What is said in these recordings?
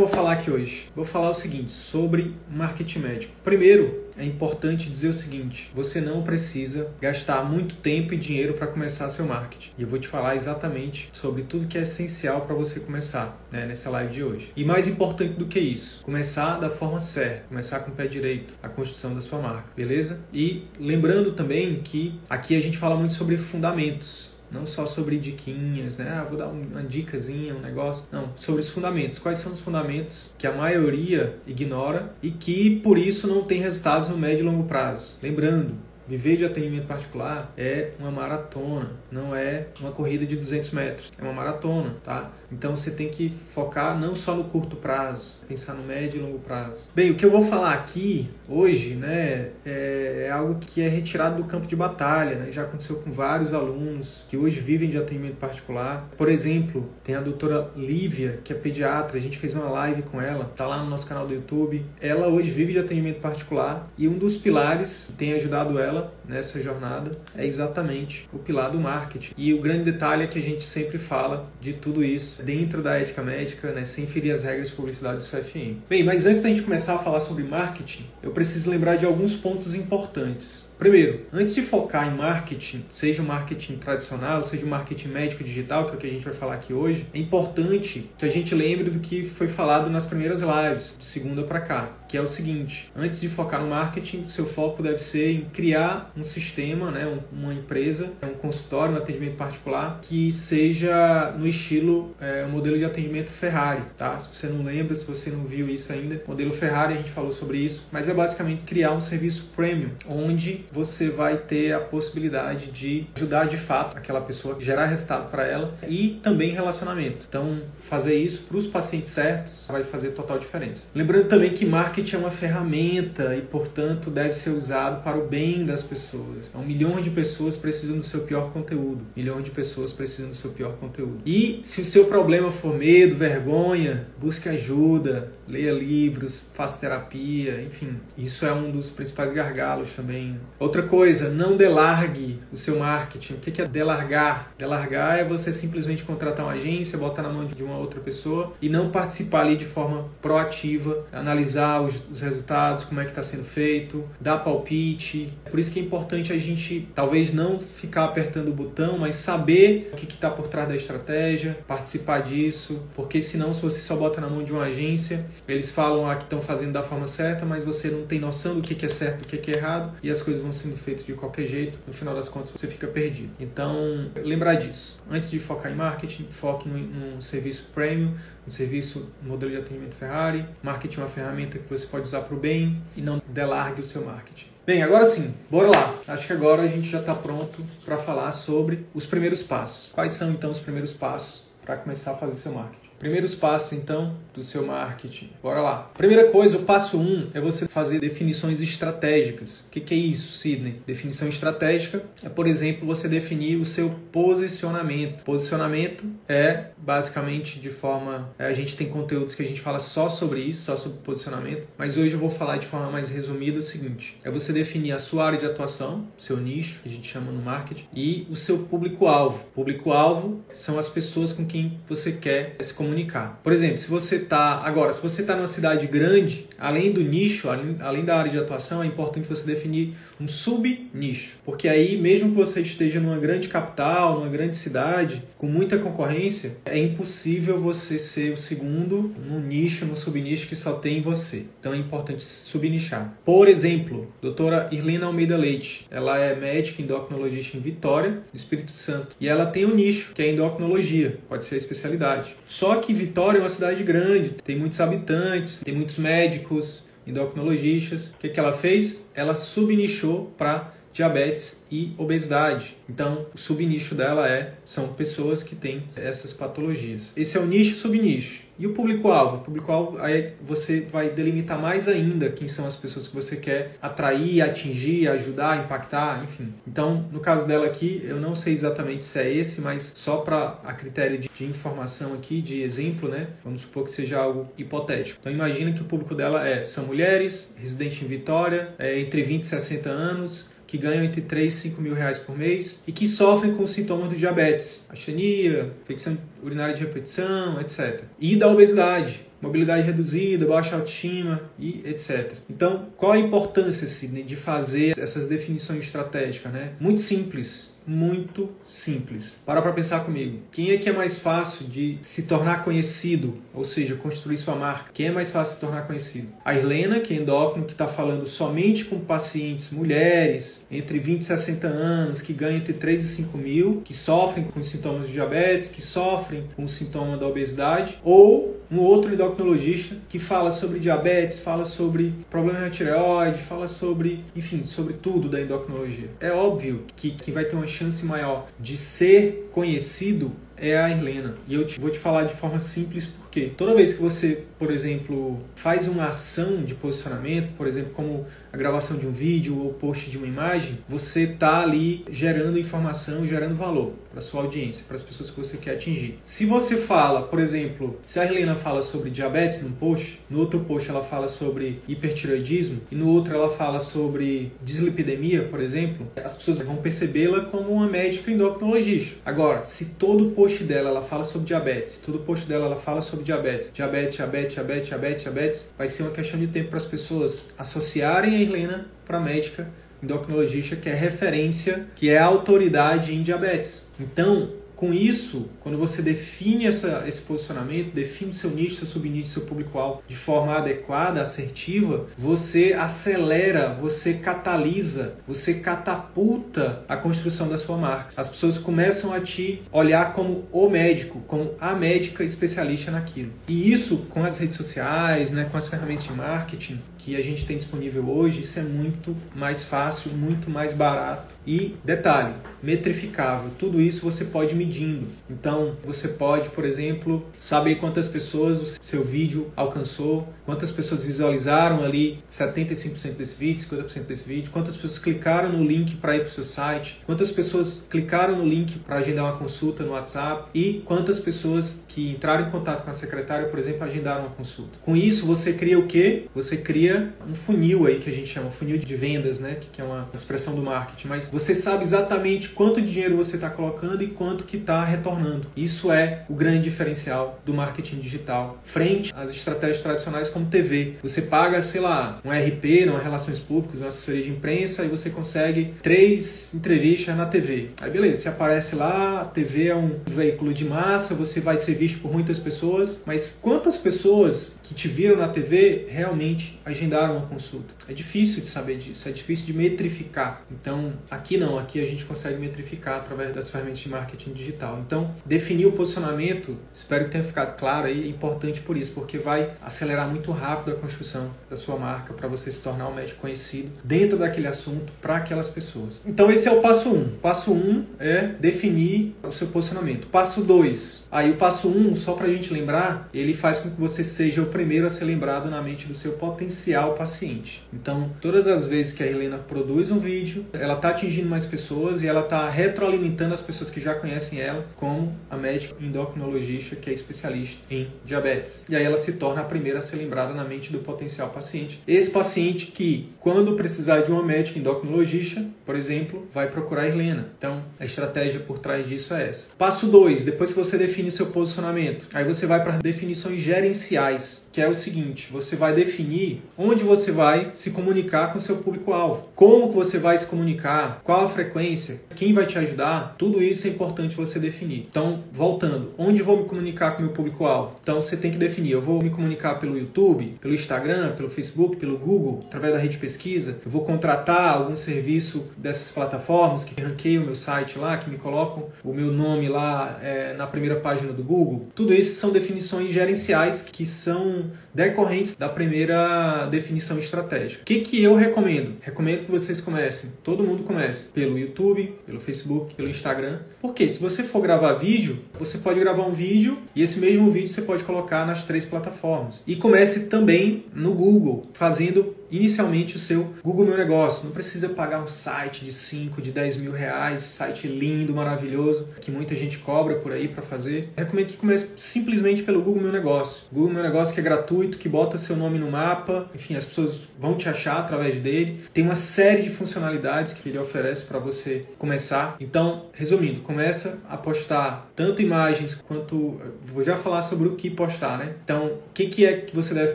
Vou falar aqui hoje? Vou falar o seguinte, sobre marketing médico. Primeiro, é importante dizer o seguinte: você não precisa gastar muito tempo e dinheiro para começar seu marketing. E eu vou te falar exatamente sobre tudo que é essencial para você começar né, nessa live de hoje. E mais importante do que isso, começar da forma certa, começar com o pé direito a construção da sua marca, beleza? E lembrando também que aqui a gente fala muito sobre fundamentos não só sobre diquinhas, né? Ah, vou dar uma dicasinha, um negócio. Não, sobre os fundamentos. Quais são os fundamentos que a maioria ignora e que por isso não tem resultados no médio e longo prazo? Lembrando, Viver de atendimento particular é uma maratona, não é uma corrida de 200 metros, é uma maratona, tá? Então você tem que focar não só no curto prazo, pensar no médio e longo prazo. Bem, o que eu vou falar aqui hoje, né, é, é algo que é retirado do campo de batalha, né? Já aconteceu com vários alunos que hoje vivem de atendimento particular. Por exemplo, tem a doutora Lívia, que é pediatra, a gente fez uma live com ela, tá lá no nosso canal do YouTube. Ela hoje vive de atendimento particular e um dos pilares que tem ajudado ela nessa jornada é exatamente o pilar do marketing. E o grande detalhe é que a gente sempre fala de tudo isso dentro da ética médica, né, sem ferir as regras de publicidade do CFM. Bem, mas antes da gente começar a falar sobre marketing, eu preciso lembrar de alguns pontos importantes. Primeiro, antes de focar em marketing, seja o marketing tradicional, seja o marketing médico digital, que é o que a gente vai falar aqui hoje, é importante que a gente lembre do que foi falado nas primeiras lives, de segunda para cá, que é o seguinte: antes de focar no marketing, seu foco deve ser em criar um sistema, né, uma empresa, um consultório, um atendimento particular que seja no estilo é, um modelo de atendimento Ferrari, tá? Se você não lembra, se você não viu isso ainda, modelo Ferrari a gente falou sobre isso, mas é basicamente criar um serviço premium, onde você vai ter a possibilidade de ajudar de fato aquela pessoa, gerar resultado para ela e também relacionamento. Então, fazer isso para os pacientes certos vai fazer total diferença. Lembrando também que marketing é uma ferramenta e, portanto, deve ser usado para o bem das pessoas. Então, um milhão de pessoas precisam do seu pior conteúdo. Milhões de pessoas precisam do seu pior conteúdo. E se o seu problema for medo, vergonha, busque ajuda, leia livros, faça terapia, enfim. Isso é um dos principais gargalos também Outra coisa, não delargue o seu marketing. O que é delargar? Delargar é você simplesmente contratar uma agência, botar na mão de uma outra pessoa e não participar ali de forma proativa, analisar os, os resultados, como é que está sendo feito, dar palpite. Por isso que é importante a gente talvez não ficar apertando o botão, mas saber o que está por trás da estratégia, participar disso, porque senão se você só bota na mão de uma agência, eles falam ah, que estão fazendo da forma certa, mas você não tem noção do que é certo do que é errado e as coisas vão sendo feitas de qualquer jeito, no final das contas você fica perdido. Então, lembrar disso. Antes de focar em marketing, foque num, serviço premium, um serviço modelo de atendimento Ferrari. Marketing é uma ferramenta que você pode usar para o bem e não delargue o seu marketing. Bem, agora sim, bora lá. Acho que agora a gente já está pronto para falar sobre os primeiros passos. Quais são então os primeiros passos para começar a fazer seu marketing? Primeiros passos, então, do seu marketing. Bora lá. Primeira coisa, o passo 1 um é você fazer definições estratégicas. O que, que é isso, Sidney? Definição estratégica é, por exemplo, você definir o seu posicionamento. Posicionamento é, basicamente, de forma... É, a gente tem conteúdos que a gente fala só sobre isso, só sobre posicionamento, mas hoje eu vou falar de forma mais resumida o seguinte. É você definir a sua área de atuação, seu nicho, que a gente chama no marketing, e o seu público-alvo. Público-alvo são as pessoas com quem você quer se comunicar comunicar. Por exemplo, se você está agora, se você está numa cidade grande, além do nicho, além, além da área de atuação, é importante você definir um sub-nicho, porque aí mesmo que você esteja numa grande capital, numa grande cidade, com muita concorrência, é impossível você ser o segundo num nicho, no sub-nicho que só tem você. Então é importante subnichar. Por exemplo, doutora Irlena Almeida Leite, ela é médica endocrinologista em Vitória, no Espírito Santo, e ela tem um nicho que é endocrinologia, pode ser a especialidade. Só que Vitória é uma cidade grande, tem muitos habitantes, tem muitos médicos, endocrinologistas. O que, que ela fez? Ela subnichou para diabetes e obesidade. Então, o subnicho dela é são pessoas que têm essas patologias. Esse é o nicho subnicho. E o público-alvo? O público-alvo aí você vai delimitar mais ainda quem são as pessoas que você quer atrair, atingir, ajudar, impactar, enfim. Então, no caso dela aqui, eu não sei exatamente se é esse, mas só para a critério de, de, informação aqui, de exemplo, né? Vamos supor que seja algo hipotético. Então, imagina que o público dela é são mulheres, residente em Vitória, é, entre 20 e 60 anos, que ganham entre 3 e 5 mil reais por mês e que sofrem com sintomas do diabetes, astenia, infecção urinária de repetição, etc. E da obesidade, mobilidade reduzida, baixa autoestima e etc. Então, qual a importância Sidney, de fazer essas definições estratégicas? Né? Muito simples muito simples. Para para pensar comigo. Quem é que é mais fácil de se tornar conhecido, ou seja, construir sua marca? Quem é mais fácil de se tornar conhecido? A Irlena, que é endócrino, que está falando somente com pacientes mulheres entre 20 e 60 anos, que ganham entre 3 e 5 mil, que sofrem com sintomas de diabetes, que sofrem com o sintoma da obesidade, ou um outro endocrinologista que fala sobre diabetes, fala sobre problema na tireoide, fala sobre, enfim, sobre tudo da endocrinologia. É óbvio que quem vai ter uma chance maior de ser conhecido é a Helena. E eu te, vou te falar de forma simples porque toda vez que você, por exemplo, faz uma ação de posicionamento, por exemplo, como a gravação de um vídeo ou post de uma imagem, você está ali gerando informação, gerando valor para sua audiência, para as pessoas que você quer atingir. Se você fala, por exemplo, se a Helena fala sobre diabetes num post, no outro post ela fala sobre hipertiroidismo e no outro ela fala sobre dislipidemia, por exemplo, as pessoas vão percebê-la como uma médica endocrinologista. Agora, se todo post dela ela fala sobre diabetes, todo post dela ela fala sobre diabetes, diabetes, diabetes, diabetes, diabetes, diabetes, vai ser uma questão de tempo para as pessoas associarem a Helena para médica endocrinologista que é referência, que é autoridade em diabetes. Então, com isso, quando você define essa, esse posicionamento, define o seu nicho, seu subnicho, seu público-alvo de forma adequada, assertiva, você acelera, você catalisa, você catapulta a construção da sua marca. As pessoas começam a te olhar como o médico, como a médica especialista naquilo. E isso com as redes sociais, né, com as ferramentas de marketing que a gente tem disponível hoje, isso é muito mais fácil, muito mais barato e detalhe, metrificável. Tudo isso você pode medindo. Então, você pode, por exemplo, saber quantas pessoas o seu vídeo alcançou, quantas pessoas visualizaram ali 75% desse vídeo, 50% desse vídeo, quantas pessoas clicaram no link para ir para o seu site, quantas pessoas clicaram no link para agendar uma consulta no WhatsApp e quantas pessoas que entraram em contato com a secretária, por exemplo, agendaram uma consulta. Com isso, você cria o quê? Você cria um funil aí que a gente chama funil de vendas, né, que é uma expressão do marketing, mas você sabe exatamente quanto dinheiro você está colocando e quanto que está retornando. Isso é o grande diferencial do marketing digital, frente às estratégias tradicionais como TV. Você paga, sei lá, um RP, uma relações públicas, uma assessoria de imprensa e você consegue três entrevistas na TV. Aí beleza, você aparece lá, a TV é um veículo de massa, você vai ser visto por muitas pessoas, mas quantas pessoas que te viram na TV realmente agendaram uma consulta? É difícil de saber disso, é difícil de metrificar. Então, Aqui não, aqui a gente consegue metrificar através das ferramentas de marketing digital. Então, definir o posicionamento, espero que tenha ficado claro aí, é importante por isso, porque vai acelerar muito rápido a construção da sua marca para você se tornar um médico conhecido dentro daquele assunto para aquelas pessoas. Então, esse é o passo 1. Um. Passo 1 um é definir o seu posicionamento. Passo 2. Aí o passo 1, um, só para a gente lembrar, ele faz com que você seja o primeiro a ser lembrado na mente do seu potencial potencial paciente. Então, todas as vezes que a Helena produz um vídeo, ela está atingindo mais pessoas e ela está retroalimentando as pessoas que já conhecem ela, como a médica endocrinologista que é especialista em diabetes. E aí ela se torna a primeira a ser lembrada na mente do potencial paciente. Esse paciente que, quando precisar de uma médica endocrinologista, por exemplo, vai procurar a Helena. Então, a estratégia por trás disso é essa. Passo 2, depois que você define seu posicionamento, aí você vai para definições gerenciais, que é o seguinte, você vai definir onde você vai se comunicar com seu público-alvo, como que você vai se comunicar, qual a frequência, quem vai te ajudar, tudo isso é importante você definir. Então, voltando, onde vou me comunicar com meu público-alvo? Então, você tem que definir, eu vou me comunicar pelo YouTube, pelo Instagram, pelo Facebook, pelo Google, através da rede de pesquisa, eu vou contratar algum serviço dessas plataformas que ranqueiam o meu site lá, que me colocam o meu nome lá é, na primeira página do Google. Tudo isso são definições gerenciais que são decorrentes da primeira definição estratégica. O que, que eu recomendo? Recomendo que vocês comecem, todo mundo comece pelo YouTube, pelo Facebook, pelo Instagram. Porque se você for gravar vídeo, você pode gravar um vídeo e esse mesmo vídeo você pode colocar nas três plataformas. E comece também no Google, fazendo inicialmente o seu Google Meu Negócio. Não precisa pagar um site de 5, de 10 mil reais, site lindo, maravilhoso, que muita gente cobra por aí para fazer. recomendo que comece simplesmente pelo Google Meu Negócio. Google Meu Negócio que é gratuito, que bota seu nome no mapa, enfim, as pessoas vão te achar através dele. Tem uma série de funcionalidades que ele oferece para você começar. Então, resumindo, começa a postar tanto imagens quanto vou já falar sobre o que postar, né? Então, o que que é que você deve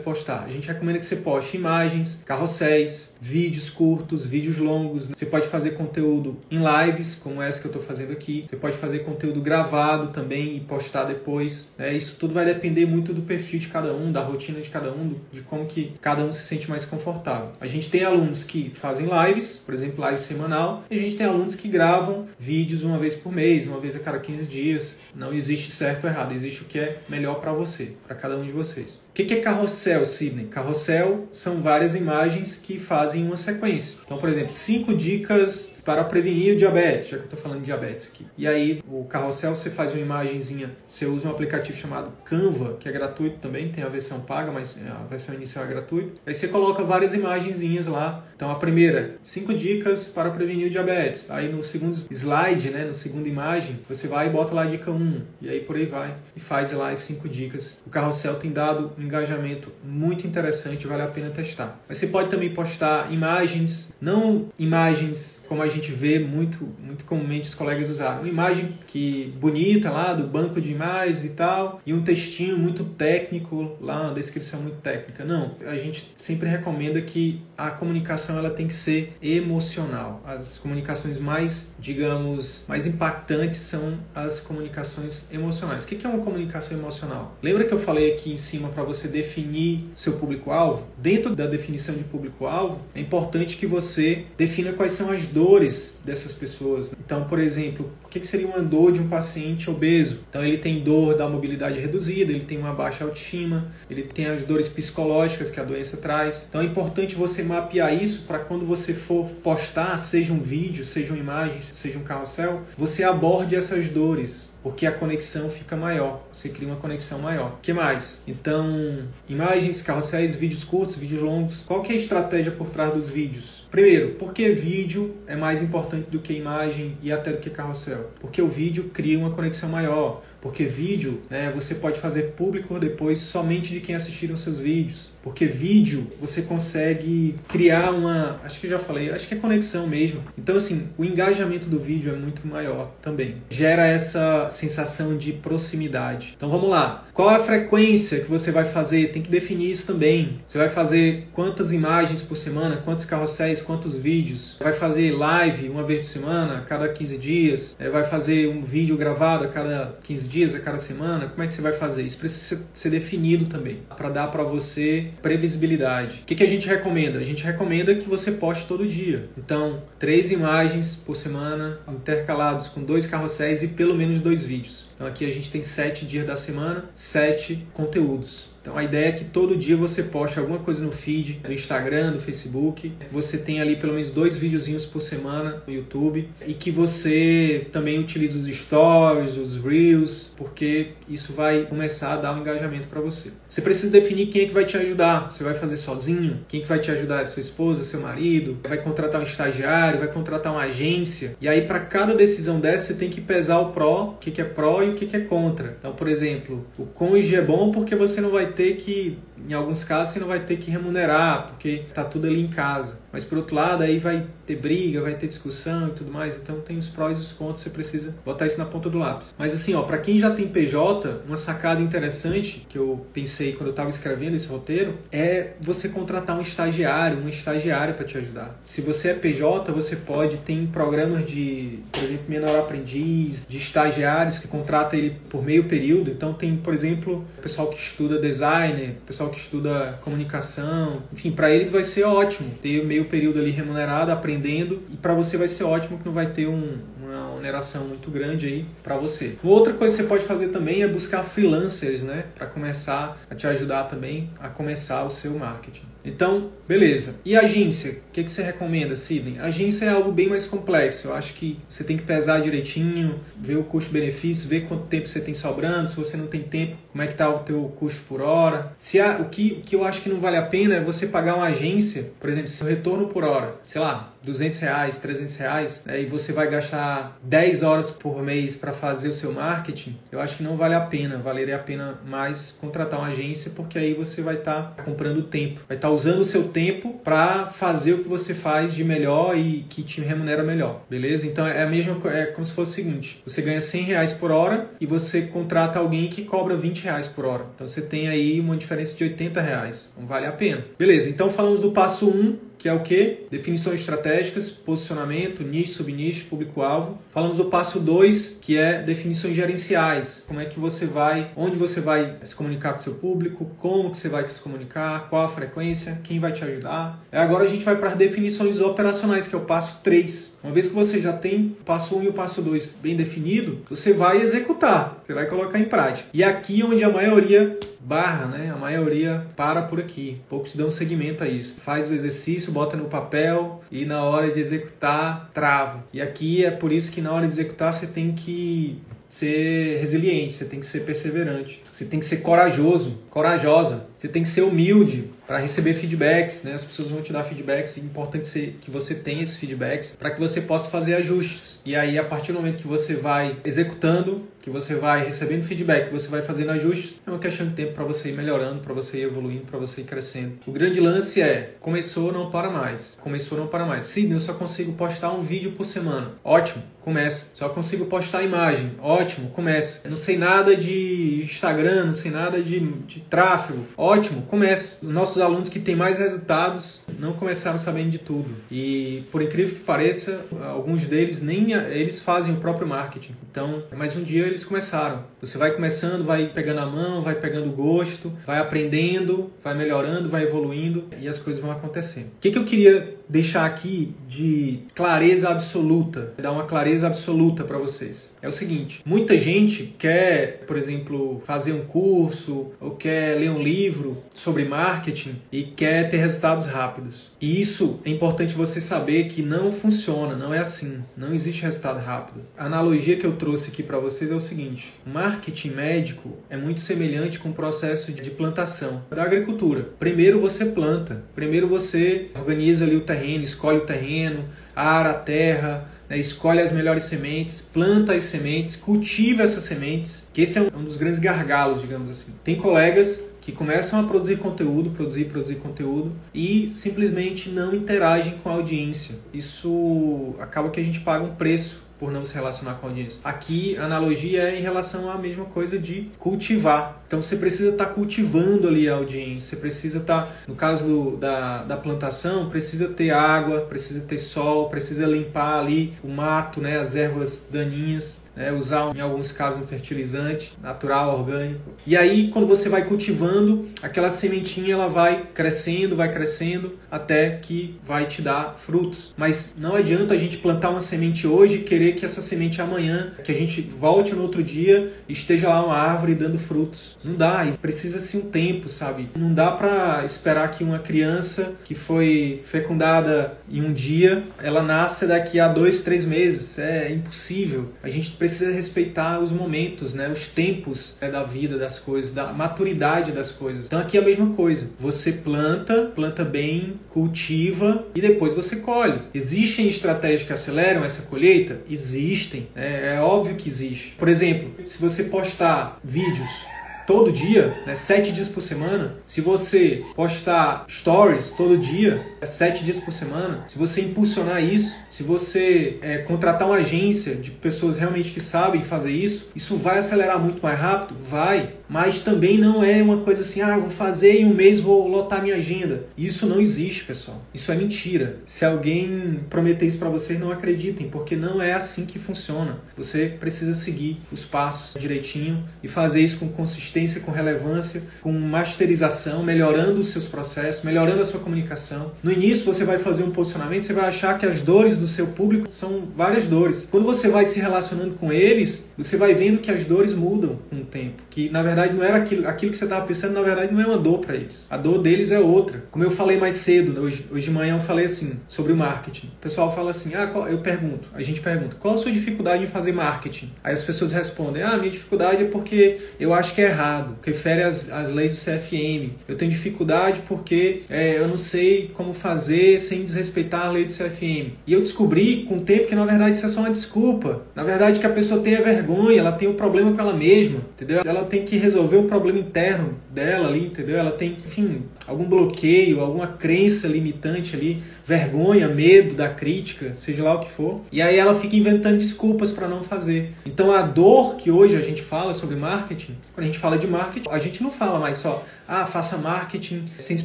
postar? A gente recomenda que você poste imagens, carrosséis, vídeos curtos, vídeos longos. Você pode fazer conteúdo em lives, como essa que eu estou fazendo aqui. Você pode fazer conteúdo gravado também e postar depois. Né? Isso tudo vai depender muito do perfil de cada um, da rotina de cada um, de como que cada um se sente mais confortável. A gente tem alunos que fazem lives, por exemplo, live semanal, e a gente tem alunos que gravam vídeos uma vez por mês, uma vez a cada 15 dias. Não existe certo ou errado, existe o que é melhor para você, para cada um de vocês que, que é carrossel, Sidney? Carrossel são várias imagens que fazem uma sequência. Então, por exemplo, cinco dicas para prevenir o diabetes, já que eu estou falando de diabetes aqui. E aí, o carrossel, você faz uma imagenzinha, você usa um aplicativo chamado Canva, que é gratuito também, tem a versão paga, mas a versão inicial é gratuita. Aí você coloca várias imagenzinhas lá. Então, a primeira, cinco dicas para prevenir o diabetes. Aí, no segundo slide, né, na segunda imagem, você vai e bota lá a dica 1. E aí, por aí vai. E faz lá as cinco dicas. O carrossel tem dado um engajamento muito interessante, vale a pena testar. Mas você pode também postar imagens, não imagens como a gente vê muito, muito comumente os colegas usarem. Uma imagem que bonita lá do banco de imagens e tal, e um textinho muito técnico lá, uma descrição muito técnica. Não, a gente sempre recomenda que a comunicação ela tem que ser emocional. As comunicações mais, digamos, mais impactantes são as comunicações emocionais. O que é uma comunicação emocional? Lembra que eu falei aqui em cima para você definir seu público-alvo? Dentro da definição de público-alvo, é importante que você defina quais são as dores dessas pessoas. Então, por exemplo, o que seria uma dor de um paciente obeso? Então, ele tem dor da mobilidade reduzida, ele tem uma baixa autoestima, ele tem as dores psicológicas que a doença traz. Então, é importante você mapear isso para quando você for postar, seja um vídeo, seja uma imagem, seja um carrossel, você aborde essas dores porque a conexão fica maior, você cria uma conexão maior. Que mais? Então, imagens, carrosséis, vídeos curtos, vídeos longos. Qual que é a estratégia por trás dos vídeos? Primeiro, porque vídeo é mais importante do que imagem e até do que carrossel? Porque o vídeo cria uma conexão maior. Porque vídeo, né, você pode fazer público depois somente de quem assistiram seus vídeos. Porque vídeo você consegue criar uma, acho que já falei, acho que é conexão mesmo. Então assim, o engajamento do vídeo é muito maior também. Gera essa sensação de proximidade. Então vamos lá. Qual a frequência que você vai fazer? Tem que definir isso também. Você vai fazer quantas imagens por semana, quantos carrosséis, quantos vídeos? Vai fazer live uma vez por semana, a cada 15 dias? É, vai fazer um vídeo gravado a cada 15 dias, a cada semana? Como é que você vai fazer? Isso precisa ser definido também, para dar para você previsibilidade. O que, que a gente recomenda? A gente recomenda que você poste todo dia. Então, três imagens por semana, intercalados com dois carrosséis e pelo menos dois vídeos. Então aqui a gente tem sete dias da semana, sete conteúdos. Então a ideia é que todo dia você poste alguma coisa no feed, no Instagram, no Facebook. Você tem ali pelo menos dois videozinhos por semana no YouTube e que você também utilize os stories, os reels, porque isso vai começar a dar um engajamento para você. Você precisa definir quem é que vai te ajudar. Você vai fazer sozinho? Quem é que vai te ajudar? Sua esposa, seu marido? Vai contratar um estagiário? Vai contratar uma agência? E aí para cada decisão dessa você tem que pesar o pró, o que, é pró e o que, que é contra. Então, por exemplo, o cônjuge é bom porque você não vai ter que, em alguns casos, você não vai ter que remunerar, porque está tudo ali em casa. Mas por outro lado, aí vai ter briga, vai ter discussão e tudo mais. Então tem os prós e os contras, você precisa botar isso na ponta do lápis. Mas assim, ó, para quem já tem PJ, uma sacada interessante que eu pensei quando eu estava escrevendo esse roteiro é você contratar um estagiário, uma estagiária para te ajudar. Se você é PJ, você pode ter programas de, por exemplo, menor aprendiz, de estagiários que contrata ele por meio período. Então tem, por exemplo, pessoal que estuda designer, o pessoal que estuda comunicação, enfim, para eles vai ser ótimo ter meio período ali remunerado, aprendendo, e para você vai ser ótimo que não vai ter um, uma oneração muito grande aí para você. Outra coisa que você pode fazer também é buscar freelancers, né, para começar a te ajudar também a começar o seu marketing. Então, beleza. E agência? O que, que você recomenda, Sidney? Agência é algo bem mais complexo. Eu acho que você tem que pesar direitinho, ver o custo-benefício, ver quanto tempo você tem sobrando. Se você não tem tempo, como é que está o teu custo por hora. Se há, o, que, o que eu acho que não vale a pena é você pagar uma agência, por exemplo, seu retorno por hora, sei lá, 200 reais, 300 reais, né, e você vai gastar 10 horas por mês para fazer o seu marketing, eu acho que não vale a pena. Valeria a pena mais contratar uma agência, porque aí você vai estar tá comprando tempo, vai estar tá usando o seu tempo para fazer o que você faz de melhor e que te remunera melhor, beleza? Então é a mesma é como se fosse o seguinte: você ganha 100 reais por hora e você contrata alguém que cobra 20 reais por hora. Então você tem aí uma diferença de 80 reais. Não vale a pena. Beleza, então falamos do passo 1, um, que é o que? Definições estratégicas, posicionamento, nicho, subnicho, público-alvo. Falamos do passo 2, que é definições gerenciais. Como é que você vai, onde você vai se comunicar com seu público, como que você vai se comunicar, qual a frequência, quem vai te ajudar. E agora a gente vai para definições operacionais, que é o passo 3. Uma vez que você já tem o passo 1 um e o passo 2 bem definido, você vai executar, você vai colocar em prática. E aqui é onde a maioria barra, né? A maioria para por aqui. Poucos dão seguimento a isso. Faz o exercício, bota no papel e na hora de executar, trava. E aqui é por isso que na hora de executar você tem que ser resiliente, você tem que ser perseverante, você tem que ser corajoso, corajosa, você tem que ser humilde para receber feedbacks, né? As pessoas vão te dar feedbacks, é importante ser, que você tenha esses feedbacks para que você possa fazer ajustes. E aí, a partir do momento que você vai executando, que você vai recebendo feedback, que você vai fazendo ajustes, é uma questão de tempo para você ir melhorando, para você ir evoluindo, para você ir crescendo. O grande lance é, começou, não para mais. Começou, não para mais. Sidney, eu só consigo postar um vídeo por semana. Ótimo, começa. Só consigo postar imagem. Ótimo, começa. Não sei nada de Instagram, não sei nada de, de tráfego. Ótimo, começa. Os nossos alunos que têm mais resultados não começaram sabendo de tudo. E por incrível que pareça, alguns deles nem eles fazem o próprio marketing. Então, mais um dia eles começaram. Você vai começando, vai pegando a mão, vai pegando gosto, vai aprendendo, vai melhorando, vai evoluindo e as coisas vão acontecendo. O que, que eu queria deixar aqui de clareza absoluta, dar uma clareza absoluta para vocês. É o seguinte: muita gente quer, por exemplo, fazer um curso ou quer ler um livro sobre marketing e quer ter resultados rápidos. E isso é importante você saber que não funciona, não é assim, não existe resultado rápido. A analogia que eu trouxe aqui para vocês é o seguinte: marketing médico é muito semelhante com o processo de plantação da agricultura. Primeiro você planta, primeiro você organiza ali o terreno terreno, escolhe o terreno, ara a terra, né, escolhe as melhores sementes, planta as sementes, cultiva essas sementes, que esse é um dos grandes gargalos, digamos assim. Tem colegas que começam a produzir conteúdo, produzir, produzir conteúdo e simplesmente não interagem com a audiência. Isso acaba que a gente paga um preço por não se relacionar com a audiência. Aqui a analogia é em relação à mesma coisa de cultivar. Então você precisa estar tá cultivando ali a audiência, você precisa estar, tá, no caso do, da, da plantação, precisa ter água, precisa ter sol, precisa limpar ali o mato, né, as ervas daninhas né? usar em alguns casos um fertilizante natural, orgânico. E aí quando você vai cultivando, aquela sementinha ela vai crescendo, vai crescendo até que vai te dar frutos. Mas não adianta a gente plantar uma semente hoje e querer que essa semente amanhã, que a gente volte no outro dia esteja lá uma árvore dando frutos. Não dá, precisa-se um tempo, sabe? Não dá para esperar que uma criança que foi fecundada em um dia, ela nasça daqui a dois, três meses. É impossível. A gente precisa respeitar os momentos, né? Os tempos né, da vida das coisas, da maturidade das coisas. Então aqui é a mesma coisa. Você planta, planta bem, cultiva e depois você colhe. Existem estratégias que aceleram essa colheita? Existem. É, é óbvio que existe. Por exemplo, se você postar vídeos todo dia, né, sete dias por semana, se você postar stories todo dia, é sete dias por semana, se você impulsionar isso, se você é, contratar uma agência de pessoas realmente que sabem fazer isso, isso vai acelerar muito mais rápido? Vai, mas também não é uma coisa assim, ah, vou fazer em um mês, vou lotar minha agenda. Isso não existe, pessoal. Isso é mentira. Se alguém prometer isso para vocês, não acreditem, porque não é assim que funciona. Você precisa seguir os passos direitinho e fazer isso com consistência consistência, com relevância, com masterização, melhorando os seus processos, melhorando a sua comunicação. No início você vai fazer um posicionamento, você vai achar que as dores do seu público são várias dores. Quando você vai se relacionando com eles, você vai vendo que as dores mudam com o tempo, que na verdade não era aquilo, aquilo que você estava pensando, na verdade não é uma dor para eles. A dor deles é outra. Como eu falei mais cedo, hoje, hoje de manhã eu falei assim sobre o marketing. O pessoal fala assim: "Ah, eu pergunto, a gente pergunta: "Qual a sua dificuldade em fazer marketing?" Aí as pessoas respondem: "Ah, minha dificuldade é porque eu acho que é errado errado, refere às, às leis do CFM. Eu tenho dificuldade porque é, eu não sei como fazer sem desrespeitar a lei do CFM. E eu descobri com o tempo que na verdade isso é só uma desculpa. Na verdade que a pessoa tem a vergonha, ela tem um problema com ela mesma, entendeu? Ela tem que resolver um problema interno dela ali, entendeu? Ela tem, enfim, algum bloqueio, alguma crença limitante ali, vergonha, medo da crítica, seja lá o que for. E aí ela fica inventando desculpas para não fazer. Então a dor que hoje a gente fala sobre marketing, quando a gente fala de marketing, a gente não fala mais só, ah, faça marketing sem se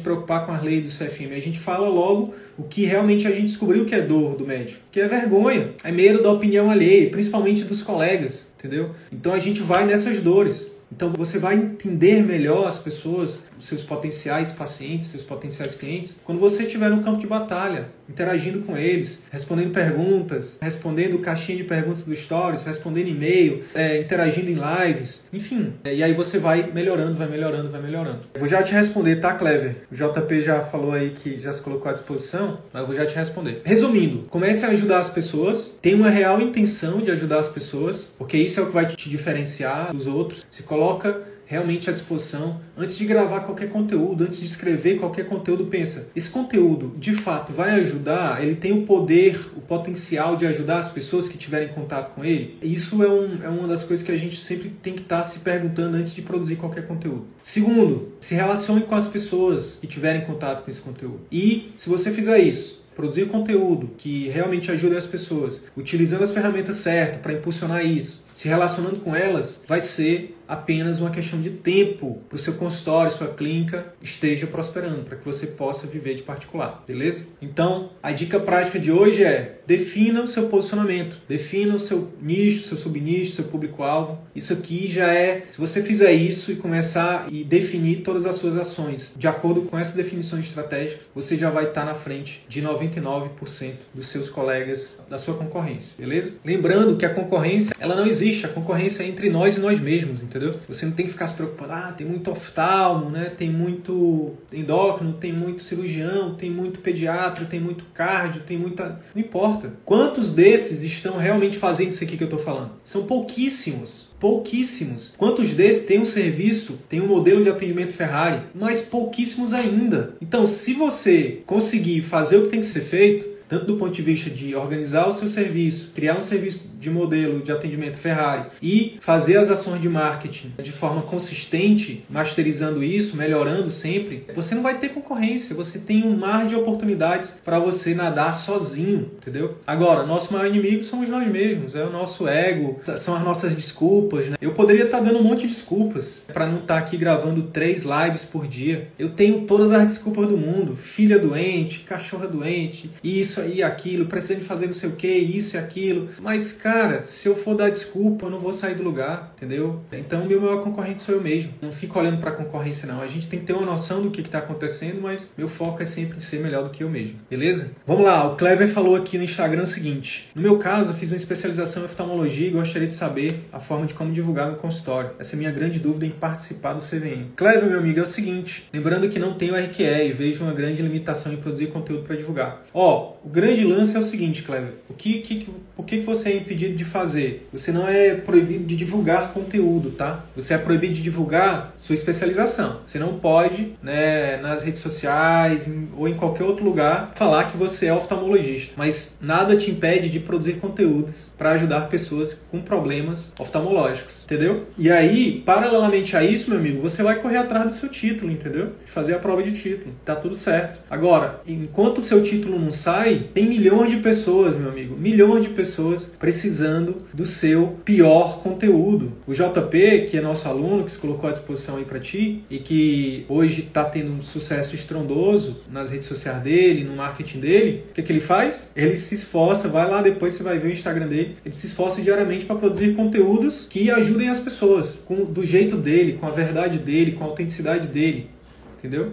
preocupar com as leis do CFM. A gente fala logo o que realmente a gente descobriu que é dor do médico, que é vergonha, é medo da opinião alheia, principalmente dos colegas, entendeu? Então a gente vai nessas dores. Então você vai entender melhor as pessoas, seus potenciais pacientes, seus potenciais clientes, quando você estiver no campo de batalha, interagindo com eles, respondendo perguntas, respondendo caixinha de perguntas do Stories, respondendo e-mail, é, interagindo em lives, enfim. E aí você vai melhorando, vai melhorando, vai melhorando. Eu vou já te responder, tá, Clever? O JP já falou aí que já se colocou à disposição, mas eu vou já te responder. Resumindo, comece a ajudar as pessoas, tenha uma real intenção de ajudar as pessoas, porque isso é o que vai te diferenciar dos outros. Se coloca realmente à disposição. Antes de gravar qualquer conteúdo, antes de escrever qualquer conteúdo, pensa: esse conteúdo de fato vai ajudar? Ele tem o poder, o potencial de ajudar as pessoas que tiverem contato com ele? Isso é, um, é uma das coisas que a gente sempre tem que estar tá se perguntando antes de produzir qualquer conteúdo. Segundo, se relacione com as pessoas que tiverem contato com esse conteúdo. E se você fizer isso, produzir conteúdo que realmente ajude as pessoas, utilizando as ferramentas certas para impulsionar isso, se relacionando com elas, vai ser apenas uma questão de tempo para o seu consultório, sua clínica esteja prosperando, para que você possa viver de particular, beleza? Então, a dica prática de hoje é defina o seu posicionamento, defina o seu nicho, seu subnicho, seu público-alvo. Isso aqui já é, se você fizer isso e começar e definir todas as suas ações de acordo com essa definição estratégica, você já vai estar na frente de 99% dos seus colegas da sua concorrência, beleza? Lembrando que a concorrência, ela não existe, a concorrência entre nós e nós mesmos, entendeu? entendeu? Você não tem que ficar se preocupando, ah, tem muito oftalmo, né? Tem muito endócrino, tem muito cirurgião, tem muito pediatra, tem muito cardio, tem muita... Não importa. Quantos desses estão realmente fazendo isso aqui que eu estou falando? São pouquíssimos pouquíssimos. Quantos desses têm um serviço, tem um modelo de atendimento Ferrari, mas pouquíssimos ainda. Então, se você conseguir fazer o que tem que ser feito, tanto do ponto de vista de organizar o seu serviço, criar um serviço de modelo de atendimento Ferrari e fazer as ações de marketing de forma consistente, masterizando isso, melhorando sempre, você não vai ter concorrência, você tem um mar de oportunidades para você nadar sozinho, entendeu? Agora, nosso maior inimigo somos nós mesmos, é o nosso ego, são as nossas desculpas, né? Eu poderia estar tá dando um monte de desculpas para não estar tá aqui gravando três lives por dia. Eu tenho todas as desculpas do mundo, filha doente, cachorra doente, isso, e aquilo, precisa de fazer não sei o que, isso e aquilo. Mas, cara, se eu for dar desculpa, eu não vou sair do lugar, entendeu? Então, meu maior concorrente sou eu mesmo. Não fico olhando para a concorrência, não. A gente tem que ter uma noção do que está acontecendo, mas meu foco é sempre ser melhor do que eu mesmo, beleza? Vamos lá, o Clever falou aqui no Instagram o seguinte: No meu caso, eu fiz uma especialização em oftalmologia e gostaria de saber a forma de como divulgar no consultório. Essa é a minha grande dúvida em participar do CVM. Clever, meu amigo, é o seguinte: lembrando que não tenho RQE e vejo uma grande limitação em produzir conteúdo para divulgar. Ó, o grande lance é o seguinte, Clever: o que, que, o que você é impedido de fazer? Você não é proibido de divulgar conteúdo, tá? Você é proibido de divulgar sua especialização. Você não pode, né, nas redes sociais ou em qualquer outro lugar, falar que você é oftalmologista. Mas nada te impede de produzir conteúdos para ajudar pessoas com problemas oftalmológicos, entendeu? E aí, paralelamente a isso, meu amigo, você vai correr atrás do seu título, entendeu? Fazer a prova de título. Tá tudo certo. Agora, enquanto o seu título não sai, tem milhões de pessoas, meu amigo, milhões de pessoas precisando do seu pior conteúdo. O JP, que é nosso aluno, que se colocou à disposição aí para ti e que hoje está tendo um sucesso estrondoso nas redes sociais dele, no marketing dele, o que, que ele faz? Ele se esforça, vai lá depois você vai ver o Instagram dele, ele se esforça diariamente para produzir conteúdos que ajudem as pessoas, com, do jeito dele, com a verdade dele, com a autenticidade dele, entendeu?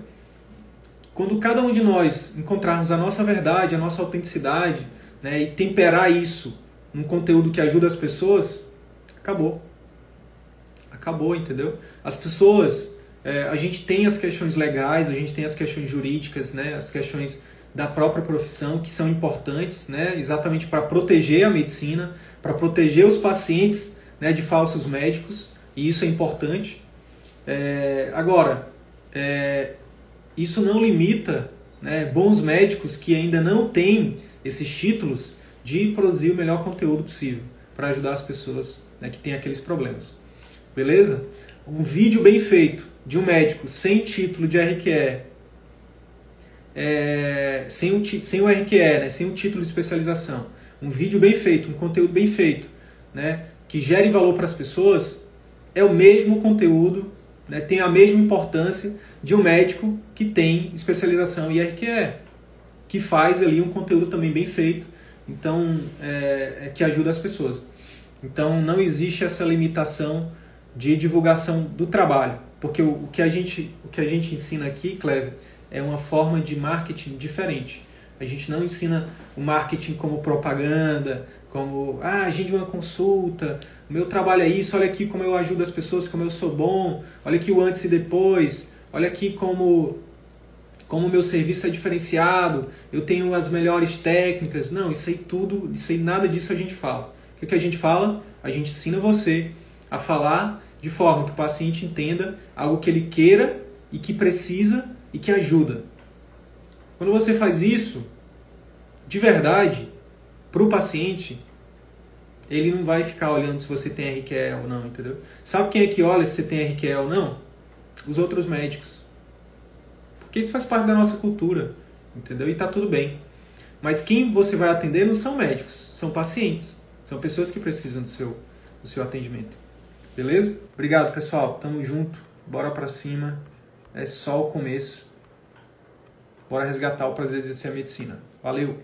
Quando cada um de nós encontrarmos a nossa verdade, a nossa autenticidade, né, e temperar isso num conteúdo que ajuda as pessoas, acabou. Acabou, entendeu? As pessoas, é, a gente tem as questões legais, a gente tem as questões jurídicas, né, as questões da própria profissão que são importantes, né, exatamente para proteger a medicina, para proteger os pacientes né, de falsos médicos, e isso é importante. É, agora, é, isso não limita né, bons médicos que ainda não têm esses títulos de produzir o melhor conteúdo possível para ajudar as pessoas né, que têm aqueles problemas. Beleza? Um vídeo bem feito de um médico sem título de RQE, é, sem, o, sem o RQE, né, sem o título de especialização, um vídeo bem feito, um conteúdo bem feito, né, que gere valor para as pessoas, é o mesmo conteúdo, né, tem a mesma importância de um médico que tem especialização em RQE, que faz ali um conteúdo também bem feito, então é, é, que ajuda as pessoas. Então não existe essa limitação de divulgação do trabalho, porque o, o, que a gente o que a gente ensina aqui, Clever, é uma forma de marketing diferente. A gente não ensina o marketing como propaganda, como ah, agende uma consulta, o meu trabalho é isso, olha aqui como eu ajudo as pessoas, como eu sou bom, olha aqui o antes e depois, olha aqui como como o meu serviço é diferenciado, eu tenho as melhores técnicas. Não, isso aí tudo, isso aí nada disso a gente fala. O que, a gente fala? A gente ensina você a falar de forma que o paciente entenda algo que ele queira e que precisa e que ajuda. Quando você faz isso, de verdade, para o paciente, ele não vai ficar olhando se você tem RQE ou não, entendeu? Sabe quem é que olha se você tem RQE ou não? Os outros médicos. Porque isso faz parte da nossa cultura, entendeu? E tá tudo bem. Mas quem você vai atender não são médicos, são pacientes. São pessoas que precisam do seu, do seu atendimento. Beleza? Obrigado, pessoal. Tamo junto. Bora pra cima. É só o começo. Bora resgatar o prazer de exercer a medicina. Valeu!